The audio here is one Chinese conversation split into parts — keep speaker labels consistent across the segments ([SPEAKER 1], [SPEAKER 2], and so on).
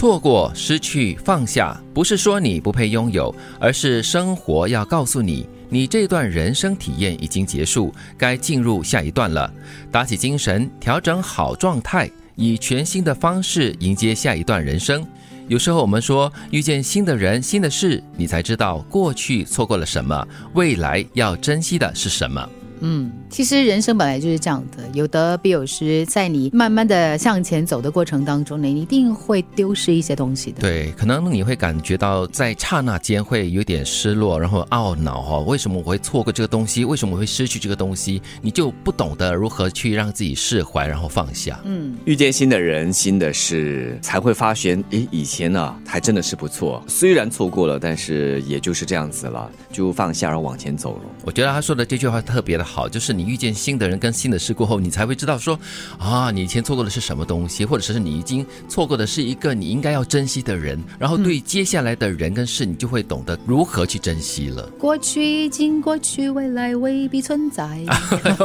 [SPEAKER 1] 错过、失去、放下，不是说你不配拥有，而是生活要告诉你，你这段人生体验已经结束，该进入下一段了。打起精神，调整好状态，以全新的方式迎接下一段人生。有时候我们说，遇见新的人、新的事，你才知道过去错过了什么，未来要珍惜的是什么。
[SPEAKER 2] 嗯，其实人生本来就是这样的，有得必有失。在你慢慢的向前走的过程当中呢，你一定会丢失一些东西的。
[SPEAKER 1] 对，可能你会感觉到在刹那间会有点失落，然后懊恼哈，为什么我会错过这个东西？为什么我会失去这个东西？你就不懂得如何去让自己释怀，然后放下。
[SPEAKER 2] 嗯，
[SPEAKER 3] 遇见新的人、新的事，才会发现，诶，以前呢还真的是不错。虽然错过了，但是也就是这样子了，就放下，然后往前走了。
[SPEAKER 1] 我觉得他说的这句话特别的好，就是你遇见新的人跟新的事过后，你才会知道说，啊，你以前错过的是什么东西，或者是你已经错过的是一个你应该要珍惜的人，然后对接下来的人跟事，你就会懂得如何去珍惜了。
[SPEAKER 2] 过去已经过去，未来未必存在。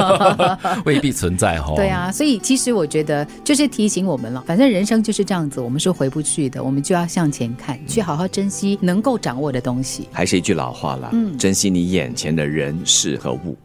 [SPEAKER 1] 未必存在哦。
[SPEAKER 2] 对啊，所以其实我觉得就是提醒我们了，反正人生就是这样子，我们是回不去的，我们就要向前看，去好好珍惜能够掌握的东西。
[SPEAKER 3] 还是一句老话啦，
[SPEAKER 2] 嗯
[SPEAKER 3] 珍惜你眼前的人事和物。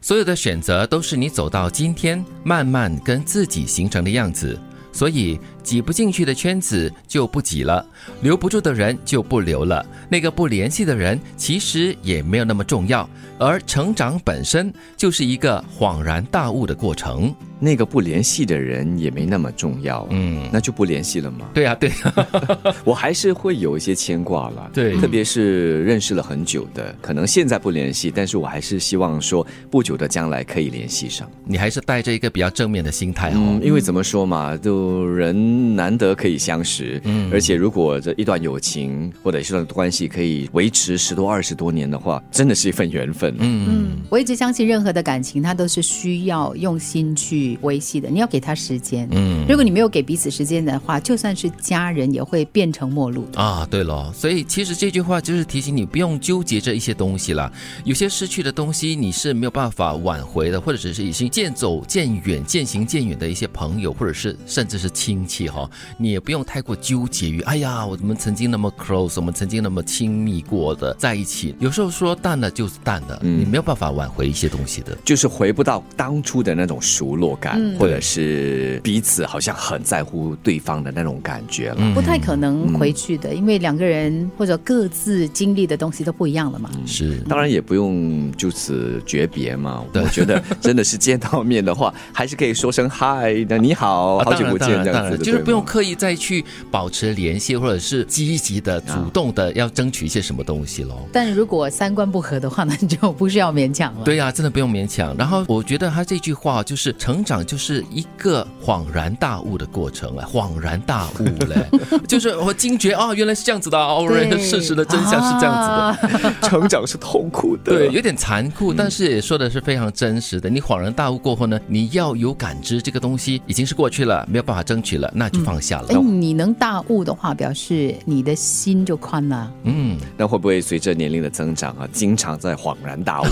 [SPEAKER 1] 所有的选择都是你走到今天，慢慢跟自己形成的样子。所以挤不进去的圈子就不挤了，留不住的人就不留了。那个不联系的人其实也没有那么重要，而成长本身就是一个恍然大悟的过程。
[SPEAKER 3] 那个不联系的人也没那么重要，
[SPEAKER 1] 嗯，
[SPEAKER 3] 那就不联系了吗？
[SPEAKER 1] 对啊，对啊，
[SPEAKER 3] 我还是会有一些牵挂了，
[SPEAKER 1] 对
[SPEAKER 3] 特别是认识了很久的，可能现在不联系，但是我还是希望说不久的将来可以联系上。
[SPEAKER 1] 你还是带着一个比较正面的心态哦。
[SPEAKER 3] 嗯，因为怎么说嘛，就人难得可以相识，
[SPEAKER 1] 嗯
[SPEAKER 3] 而且如果这一段友情或者是一段关系可以维持十多二十多年的话，真的是一份缘分。
[SPEAKER 1] 嗯，
[SPEAKER 2] 嗯，我一直相信任何的感情，它都是需要用心去维系的。你要给他时间，
[SPEAKER 1] 嗯
[SPEAKER 2] 如果你没有给彼此时间的话，就算是家人也会变成陌路的。
[SPEAKER 1] 啊，对了，所以其实这句话就是提醒你不用纠结这一些东西啦。有些失去的东西你是没有办法挽回的，或者只是已经渐走渐远、渐行渐远的一些朋友，或者是甚至是亲戚哈，你也不用太过纠结于，哎呀，我们曾经那么 close，我们曾经那么亲密过的在一起。有时候说淡了就是淡了，
[SPEAKER 3] 嗯
[SPEAKER 1] 你没有办法挽回一些东西的。
[SPEAKER 3] 就是回不到当初的那种熟络感，
[SPEAKER 2] 嗯
[SPEAKER 3] 或者是彼此好像很在乎对方的那种感觉了。
[SPEAKER 1] 嗯
[SPEAKER 2] 不太可能回去的，因为两个人或者各自经历的东西都不一样了嘛。
[SPEAKER 1] 是。
[SPEAKER 3] 当然也不用就此诀别嘛，我觉得真的是见到面的话，还是可以说声嗨，那你好，
[SPEAKER 1] 啊
[SPEAKER 3] 好久不见这样子的，
[SPEAKER 1] 当然当然就是不用刻意再去保持联系，或者是积极的、主动的要争取一些什么东西喽。
[SPEAKER 2] 但如果三观不合的话，那就不需要勉强了。
[SPEAKER 1] 对呀、真的不用勉强。然后我觉得他这句话就是成长就是一个恍然大悟的过程啊，恍然大悟嘞，就是我惊觉哦，原来是这样子的 哦，原来事实的真相是这样子的。
[SPEAKER 2] 的。
[SPEAKER 3] 成长是痛苦的，
[SPEAKER 1] 对，有点残酷，但是也说的是非常真实的。你恍然大悟过后呢，你要有感知，这个东西已经是过去了，没有办法争取了，那就放下了。
[SPEAKER 2] 哎，你能大悟的话，表示你的心就宽了。
[SPEAKER 1] 嗯，
[SPEAKER 3] 那会不会随着年龄的增长啊，经常在恍然大悟？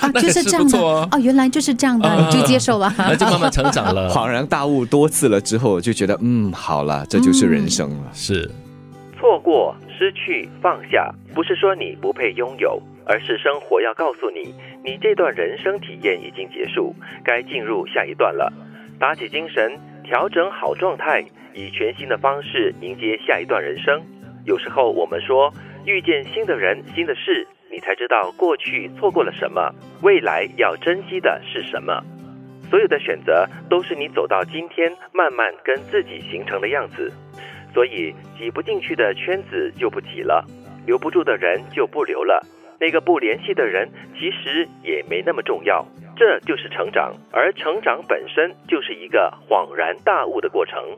[SPEAKER 2] 啊，就是这样的哦，原来就是这样的，你就接受了。
[SPEAKER 1] 那就慢慢成长了。
[SPEAKER 3] 恍然大悟多次了之后，就觉得嗯，好了，这就是人生了。
[SPEAKER 1] 是。
[SPEAKER 4] 错过、失去、放下，不是说你不配拥有，而是生活要告诉你，你这段人生体验已经结束，该进入下一段了。打起精神，调整好状态，以全新的方式迎接下一段人生。有时候我们说，遇见新的人、新的事，你才知道过去错过了什么，未来要珍惜的是什么。所有的选择都是你走到今天，慢慢跟自己形成的样子。所以挤不进去的圈子就不挤了，留不住的人就不留了。那个不联系的人其实也没那么重要，这就是成长，而成长本身就是一个恍然大悟的过程。